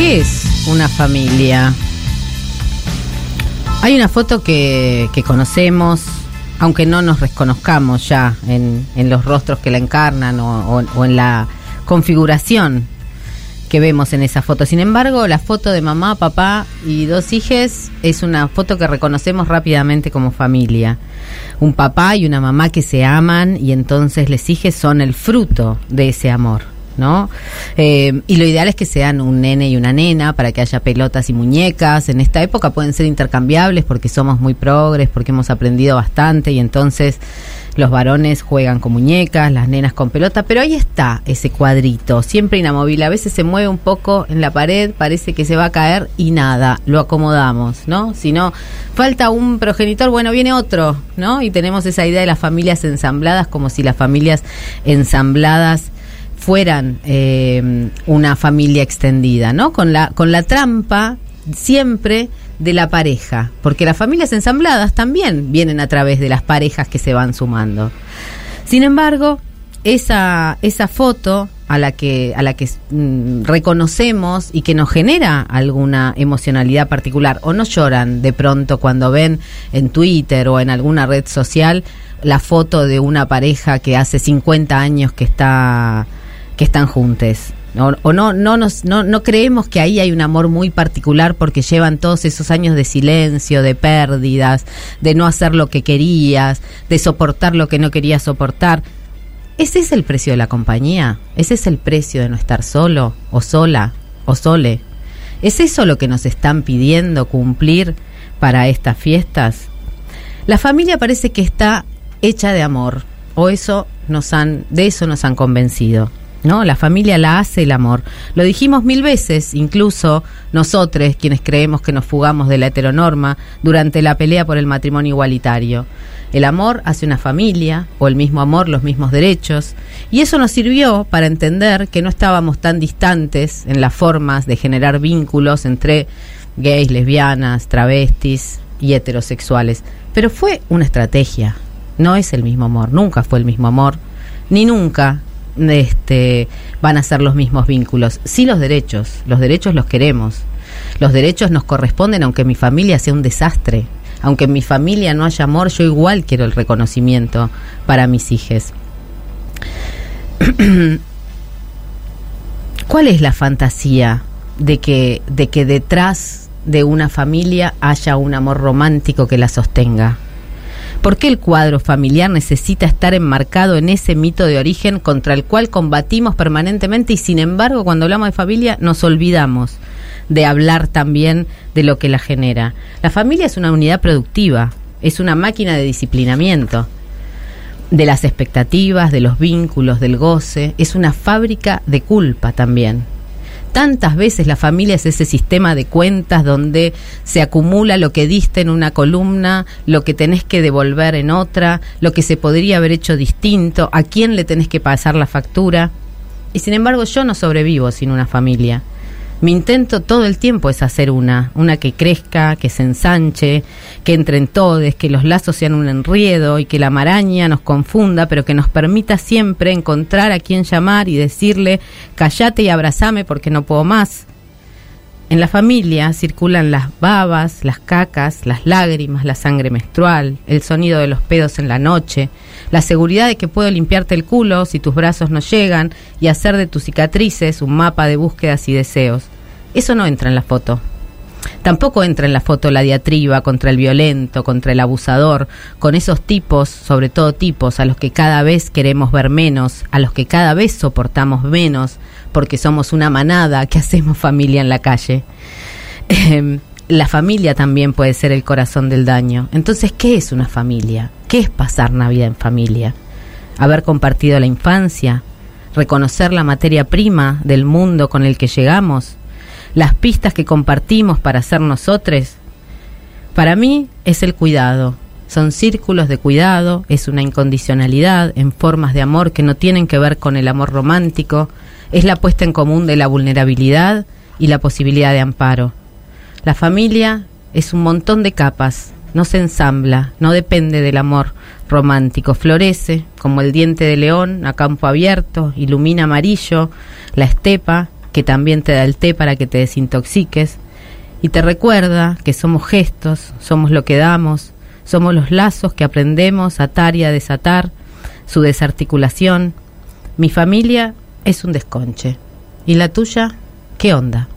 ¿Qué es una familia? Hay una foto que, conocemos, aunque no nos reconozcamos ya en, los rostros que la encarnan o en la configuración que vemos en esa foto. Sin embargo, la foto de mamá, papá y dos hijas es una foto que reconocemos rápidamente como familia. Un papá y una mamá que se aman y entonces les hijas son el fruto de ese amor. ¿No? Eh, y lo ideal es que sean un nene y una nena para que haya pelotas y muñecas. En esta época pueden ser intercambiables porque somos muy progres, porque hemos aprendido bastante y entonces los varones juegan con muñecas, las nenas con pelota, pero ahí está ese cuadrito, siempre inamovible. A veces se mueve un poco en la pared, parece que se va a caer y nada, lo acomodamos, ¿no? Si no, falta un progenitor, bueno, viene otro, ¿no? Y tenemos esa idea de las familias ensambladas como si las familias ensambladas fueran eh, una familia extendida, ¿no? Con la, con la trampa siempre de la pareja, porque las familias ensambladas también vienen a través de las parejas que se van sumando. Sin embargo, esa, esa foto a la que, a la que mm, reconocemos y que nos genera alguna emocionalidad particular, o no lloran de pronto cuando ven en Twitter o en alguna red social la foto de una pareja que hace 50 años que está que están juntes. O, no, no, nos, no, no creemos que ahí hay un amor muy particular porque llevan todos esos años de silencio, de pérdidas, de no hacer lo que querías, de soportar lo que no querías soportar. ¿Ese es el precio de la compañía? ¿Ese es el precio de no estar solo o sola o sole? ¿Es eso lo que nos están pidiendo cumplir para estas fiestas? La familia parece que está hecha de amor, o eso nos han, de eso nos han convencido. ¿No? La familia la hace el amor. Lo dijimos mil veces, incluso nosotros, quienes creemos que nos fugamos de la heteronorma durante la pelea por el matrimonio igualitario. El amor hace una familia, o el mismo amor, los mismos derechos, y eso nos sirvió para entender que no estábamos tan distantes en las formas de generar vínculos entre gays, lesbianas, travestis y heterosexuales. Pero fue una estrategia, no es el mismo amor, nunca fue el mismo amor, ni nunca este, van a ser los mismos vínculos. Sí los derechos, los derechos los queremos. Los derechos nos corresponden aunque mi familia sea un desastre. Aunque en mi familia no haya amor, yo igual quiero el reconocimiento para mis hijos. ¿Cuál es la fantasía de que, de que detrás de una familia haya un amor romántico que la sostenga? ¿Por qué el cuadro familiar necesita estar enmarcado en ese mito de origen contra el cual combatimos permanentemente y sin embargo cuando hablamos de familia nos olvidamos de hablar también de lo que la genera? La familia es una unidad productiva, es una máquina de disciplinamiento de las expectativas, de los vínculos, del goce, es una fábrica de culpa también. Tantas veces la familia es ese sistema de cuentas donde se acumula lo que diste en una columna, lo que tenés que devolver en otra, lo que se podría haber hecho distinto, a quién le tenés que pasar la factura. Y sin embargo yo no sobrevivo sin una familia. Mi intento todo el tiempo es hacer una, una que crezca, que se ensanche, que entren todos, que los lazos sean un enriedo y que la maraña nos confunda, pero que nos permita siempre encontrar a quien llamar y decirle, callate y abrazame porque no puedo más. En la familia circulan las babas, las cacas, las lágrimas, la sangre menstrual, el sonido de los pedos en la noche, la seguridad de que puedo limpiarte el culo si tus brazos no llegan y hacer de tus cicatrices un mapa de búsquedas y deseos. Eso no entra en la foto. Tampoco entra en la foto la diatriba contra el violento, contra el abusador, con esos tipos, sobre todo tipos, a los que cada vez queremos ver menos, a los que cada vez soportamos menos, porque somos una manada que hacemos familia en la calle. Eh, la familia también puede ser el corazón del daño. Entonces, ¿qué es una familia? ¿Qué es pasar Navidad en familia? Haber compartido la infancia, reconocer la materia prima del mundo con el que llegamos, las pistas que compartimos para ser nosotros. Para mí es el cuidado. Son círculos de cuidado, es una incondicionalidad en formas de amor que no tienen que ver con el amor romántico, es la puesta en común de la vulnerabilidad y la posibilidad de amparo. La familia es un montón de capas, no se ensambla, no depende del amor romántico, florece como el diente de león a campo abierto, ilumina amarillo la estepa que también te da el té para que te desintoxiques, y te recuerda que somos gestos, somos lo que damos, somos los lazos que aprendemos a atar y a desatar, su desarticulación. Mi familia es un desconche. ¿Y la tuya? ¿Qué onda?